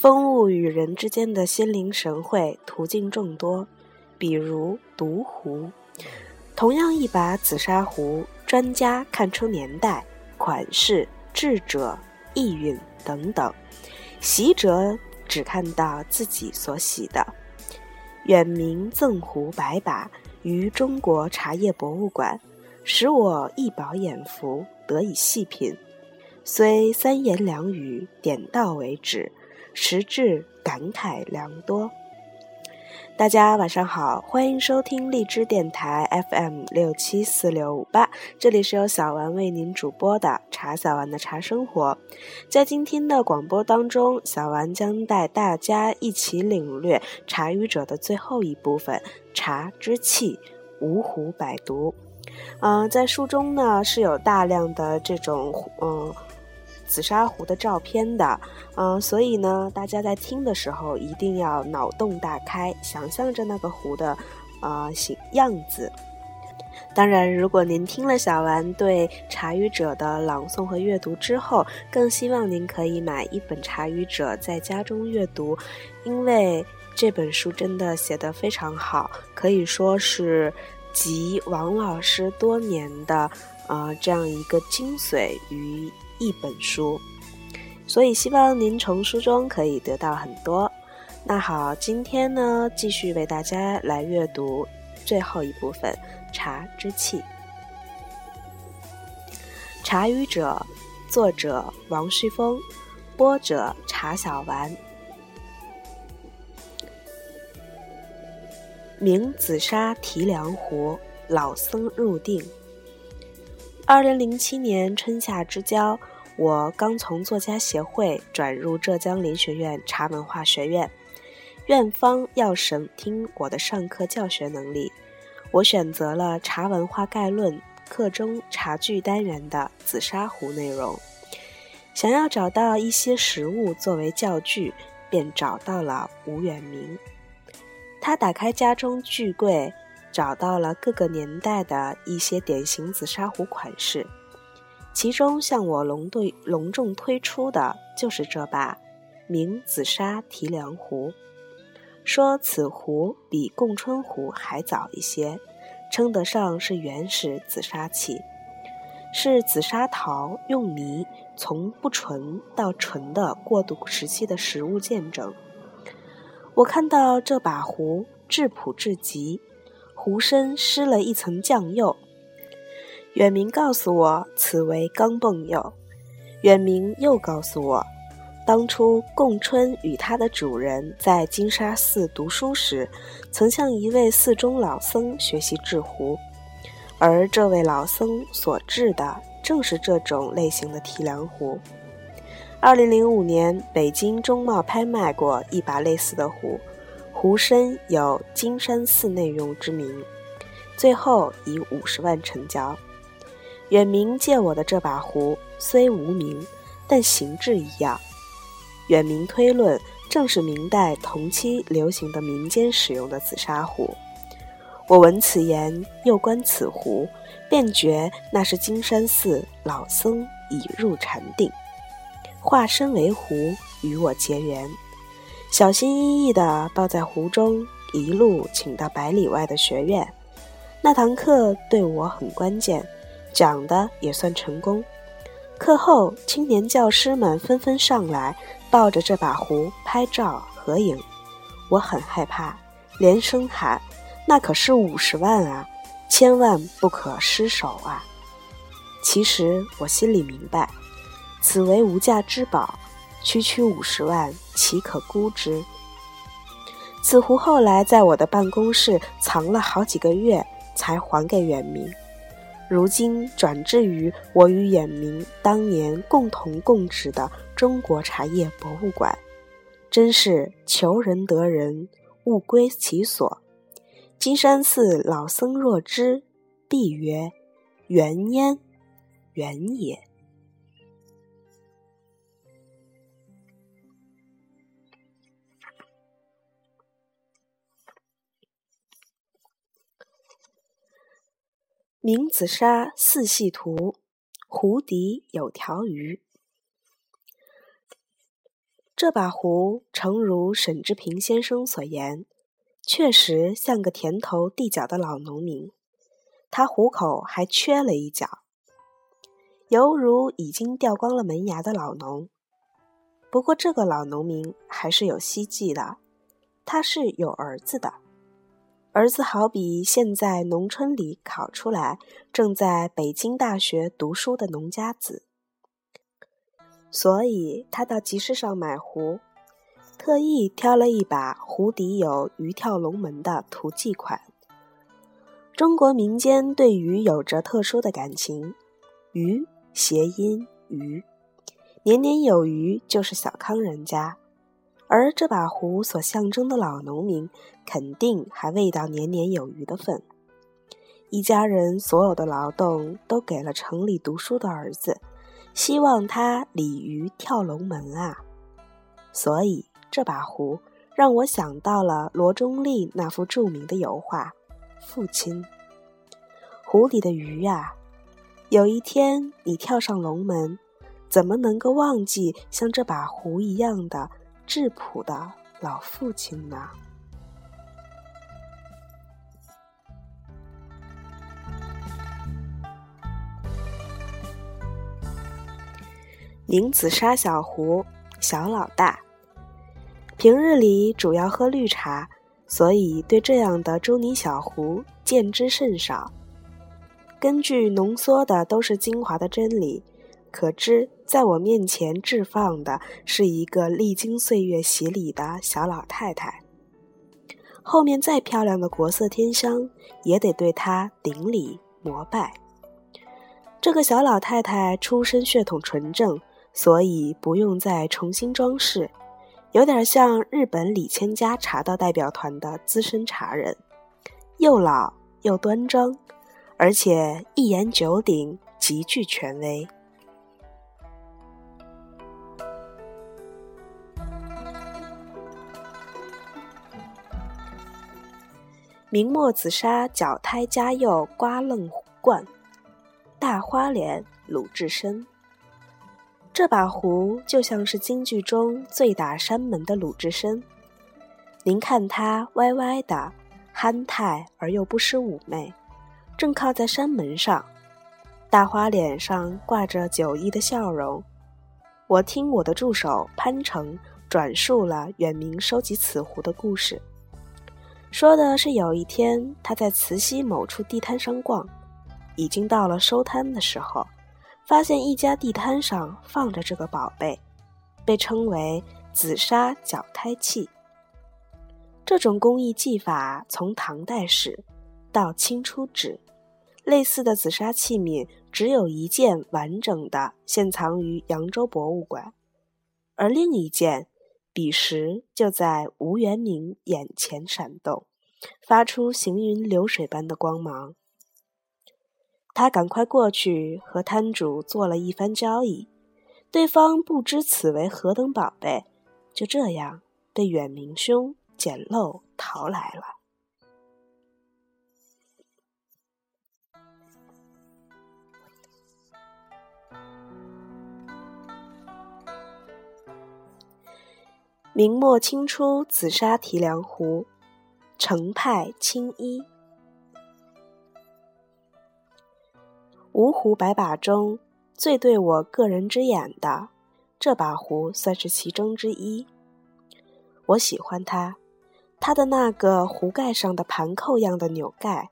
风物与人之间的心灵神会途径众多，比如毒壶。同样一把紫砂壶，专家看出年代、款式、制者、意蕴等等，习者只看到自己所喜的。远明赠壶百把于中国茶叶博物馆，使我一饱眼福，得以细品。虽三言两语点到为止，实质感慨良多。大家晚上好，欢迎收听荔枝电台 FM 六七四六五八，这里是由小丸为您主播的茶小丸的茶生活。在今天的广播当中，小丸将带大家一起领略茶语者的最后一部分——茶之气，五虎百毒。嗯，在书中呢是有大量的这种嗯。紫砂壶的照片的，嗯，所以呢，大家在听的时候一定要脑洞大开，想象着那个壶的，呃，形样子。当然，如果您听了小丸对《茶语者》的朗诵和阅读之后，更希望您可以买一本《茶语者》在家中阅读，因为这本书真的写得非常好，可以说是集王老师多年的，呃，这样一个精髓于。一本书，所以希望您从书中可以得到很多。那好，今天呢，继续为大家来阅读最后一部分《茶之气》。《茶语者》，作者王旭峰，播者茶小丸。明紫砂提梁壶，老僧入定。二零零七年春夏之交，我刚从作家协会转入浙江林学院茶文化学院，院方要审听我的上课教学能力，我选择了《茶文化概论》课中茶具单元的紫砂壶内容。想要找到一些实物作为教具，便找到了吴远明。他打开家中巨柜。找到了各个年代的一些典型紫砂壶款式，其中向我隆对隆重推出的就是这把明紫砂提梁壶。说此壶比供春壶还早一些，称得上是原始紫砂器，是紫砂陶用泥从不纯到纯的过渡时期的实物见证。我看到这把壶质朴至极。壶身施了一层酱釉。远明告诉我，此为钢镚釉。远明又告诉我，当初贡春与他的主人在金沙寺读书时，曾向一位寺中老僧学习制壶，而这位老僧所制的正是这种类型的提梁壶。二零零五年，北京中贸拍卖过一把类似的壶。壶身有金山寺内用之名，最后以五十万成交。远明借我的这把壶虽无名，但形制一样。远明推论，正是明代同期流行的民间使用的紫砂壶。我闻此言，又观此壶，便觉那是金山寺老僧已入禅定，化身为壶，与我结缘。小心翼翼地抱在壶中，一路请到百里外的学院。那堂课对我很关键，讲的也算成功。课后，青年教师们纷纷上来，抱着这把壶拍照合影。我很害怕，连声喊：“那可是五十万啊，千万不可失手啊！”其实我心里明白，此为无价之宝。区区五十万，岂可估之？此壶后来在我的办公室藏了好几个月，才还给远明。如今转至于我与远明当年共同供职的中国茶叶博物馆，真是求人得人，物归其所。金山寺老僧若知，必曰：“缘焉，缘也。”明紫砂四系图，湖底有条鱼。这把壶诚如沈志平先生所言，确实像个田头地脚的老农民。他壶口还缺了一角，犹如已经掉光了门牙的老农。不过这个老农民还是有希冀的，他是有儿子的。儿子好比现在农村里考出来，正在北京大学读书的农家子。所以他到集市上买壶，特意挑了一把壶底有鱼跳龙门的图记款。中国民间对鱼有着特殊的感情，鱼谐音鱼，年年有余就是小康人家，而这把壶所象征的老农民，肯定还未到年年有余的份。一家人所有的劳动都给了城里读书的儿子。希望他鲤鱼跳龙门啊！所以这把壶让我想到了罗中立那幅著名的油画《父亲》。湖里的鱼呀，有一天你跳上龙门，怎么能够忘记像这把壶一样的质朴的老父亲呢？名紫砂小壶，小老大。平日里主要喝绿茶，所以对这样的朱泥小壶见之甚少。根据浓缩的都是精华的真理，可知在我面前置放的是一个历经岁月洗礼的小老太太。后面再漂亮的国色天香，也得对她顶礼膜拜。这个小老太太出身血统纯正。所以不用再重新装饰，有点像日本李千家茶道代表团的资深茶人，又老又端庄，而且一言九鼎，极具权威。明末紫砂绞胎嘉佑瓜楞罐，大花脸鲁智深。这把壶就像是京剧中醉打山门的鲁智深，您看他歪歪的，憨态而又不失妩媚，正靠在山门上，大花脸上挂着酒意的笑容。我听我的助手潘成转述了远明收集此壶的故事，说的是有一天他在慈溪某处地摊上逛，已经到了收摊的时候。发现一家地摊上放着这个宝贝，被称为紫砂绞胎器。这种工艺技法从唐代始到清初止，类似的紫砂器皿只有一件完整的现藏于扬州博物馆，而另一件彼时就在吴元明眼前闪动，发出行云流水般的光芒。他赶快过去和摊主做了一番交易，对方不知此为何等宝贝，就这样被远明兄捡漏淘来了。明末清初紫砂提梁壶，程派青衣。五壶百把中，最对我个人之眼的这把壶算是其中之一。我喜欢它，它的那个壶盖上的盘扣样的钮盖，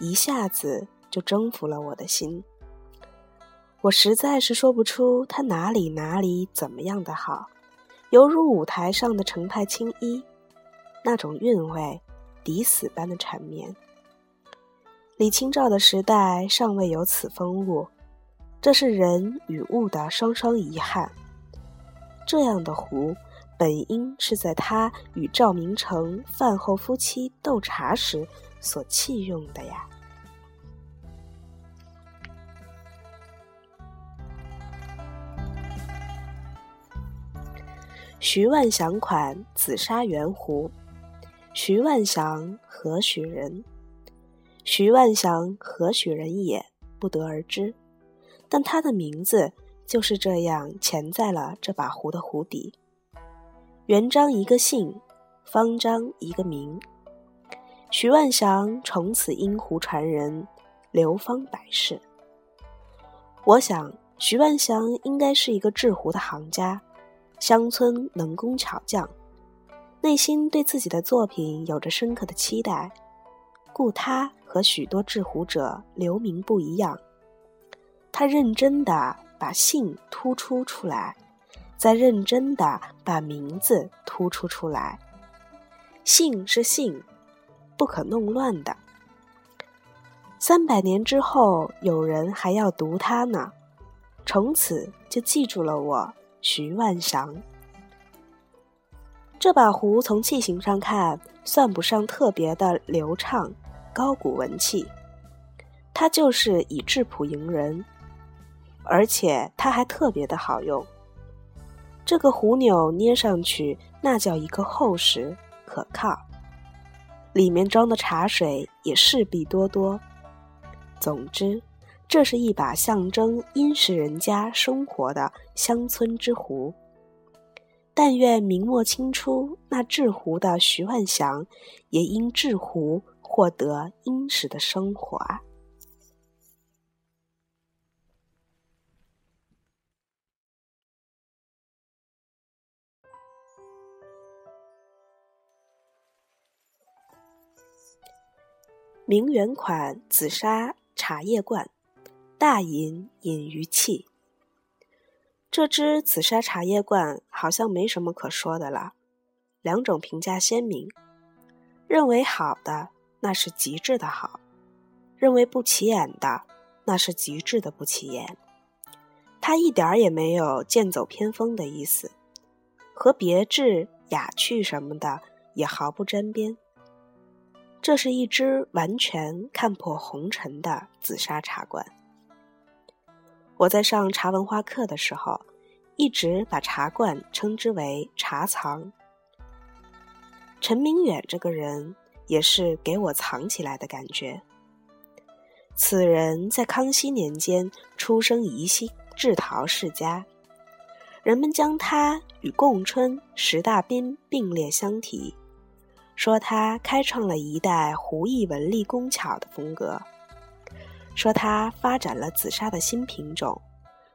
一下子就征服了我的心。我实在是说不出它哪里哪里怎么样的好，犹如舞台上的程派青衣，那种韵味，抵死般的缠绵。李清照的时代尚未有此风物，这是人与物的双双遗憾。这样的壶，本应是在他与赵明诚饭后夫妻斗茶时所弃用的呀。徐万祥款紫砂圆壶，徐万祥何许人？徐万祥何许人也，不得而知，但他的名字就是这样潜在了这把壶的壶底。元璋一个姓，方章一个名。徐万祥从此因湖传人，流芳百世。我想，徐万祥应该是一个制壶的行家，乡村能工巧匠，内心对自己的作品有着深刻的期待，故他和许多制壶者留名不一样。他认真的把姓突出出来，再认真的把名字突出出来。姓是姓，不可弄乱的。三百年之后，有人还要读它呢，从此就记住了我徐万祥。这把壶从器型上看，算不上特别的流畅、高古文气，它就是以质朴迎人。而且它还特别的好用，这个壶钮捏上去那叫一个厚实可靠，里面装的茶水也势必多多。总之，这是一把象征殷实人家生活的乡村之壶。但愿明末清初那制壶的徐万祥，也因制壶获得殷实的生活啊！明远款紫砂茶叶罐，大隐隐于器。这只紫砂茶叶罐好像没什么可说的了，两种评价鲜明：认为好的那是极致的好，认为不起眼的那是极致的不起眼。它一点儿也没有剑走偏锋的意思，和别致雅趣什么的也毫不沾边。这是一只完全看破红尘的紫砂茶罐。我在上茶文化课的时候，一直把茶罐称之为茶藏。陈明远这个人也是给我藏起来的感觉。此人在康熙年间出生宜兴制陶世家，人们将他与贡春、石大彬并列相提。说他开创了一代壶艺文理工巧的风格，说他发展了紫砂的新品种，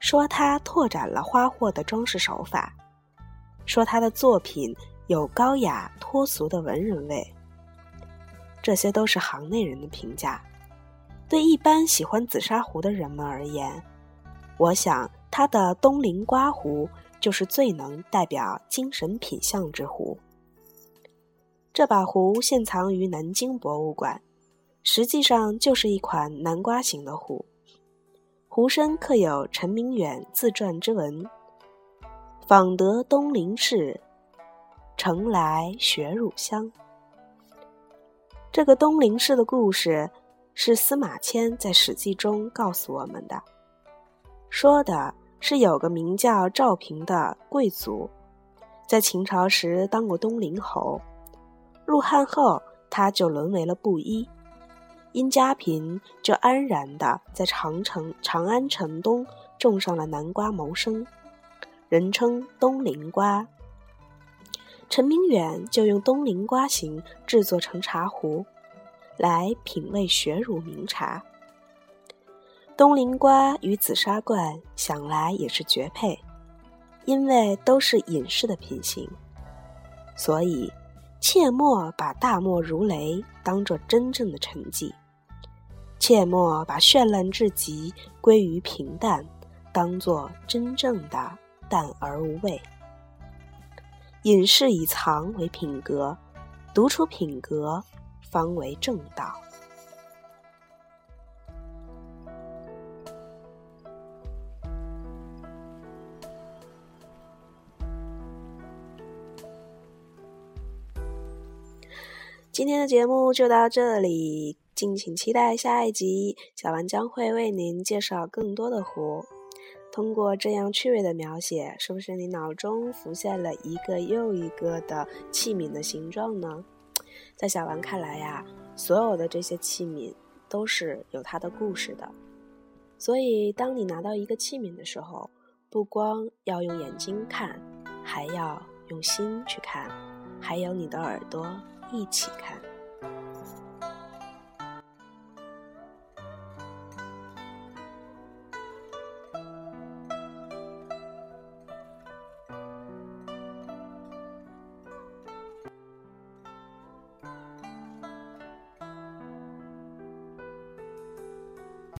说他拓展了花货的装饰手法，说他的作品有高雅脱俗的文人味。这些都是行内人的评价，对一般喜欢紫砂壶的人们而言，我想他的东陵瓜壶就是最能代表精神品相之壶。这把壶现藏于南京博物馆，实际上就是一款南瓜形的壶。壶身刻有陈明远自传之文：“访得东陵市，乘来学乳香。”这个东陵市的故事是司马迁在《史记》中告诉我们的，说的是有个名叫赵平的贵族，在秦朝时当过东陵侯。入汉后，他就沦为了布衣，因家贫，就安然的在长城长安城东种上了南瓜谋生，人称东陵瓜。陈明远就用东陵瓜形制作成茶壶，来品味雪乳名茶。东陵瓜与紫砂罐想来也是绝配，因为都是隐士的品行，所以。切莫把大漠如雷当作真正的沉寂，切莫把绚烂至极归于平淡当作真正的淡而无味。隐士以藏为品格，独出品格方为正道。今天的节目就到这里，敬请期待下一集。小丸将会为您介绍更多的壶。通过这样趣味的描写，是不是你脑中浮现了一个又一个的器皿的形状呢？在小丸看来呀，所有的这些器皿都是有它的故事的。所以，当你拿到一个器皿的时候，不光要用眼睛看，还要用心去看，还有你的耳朵一起看。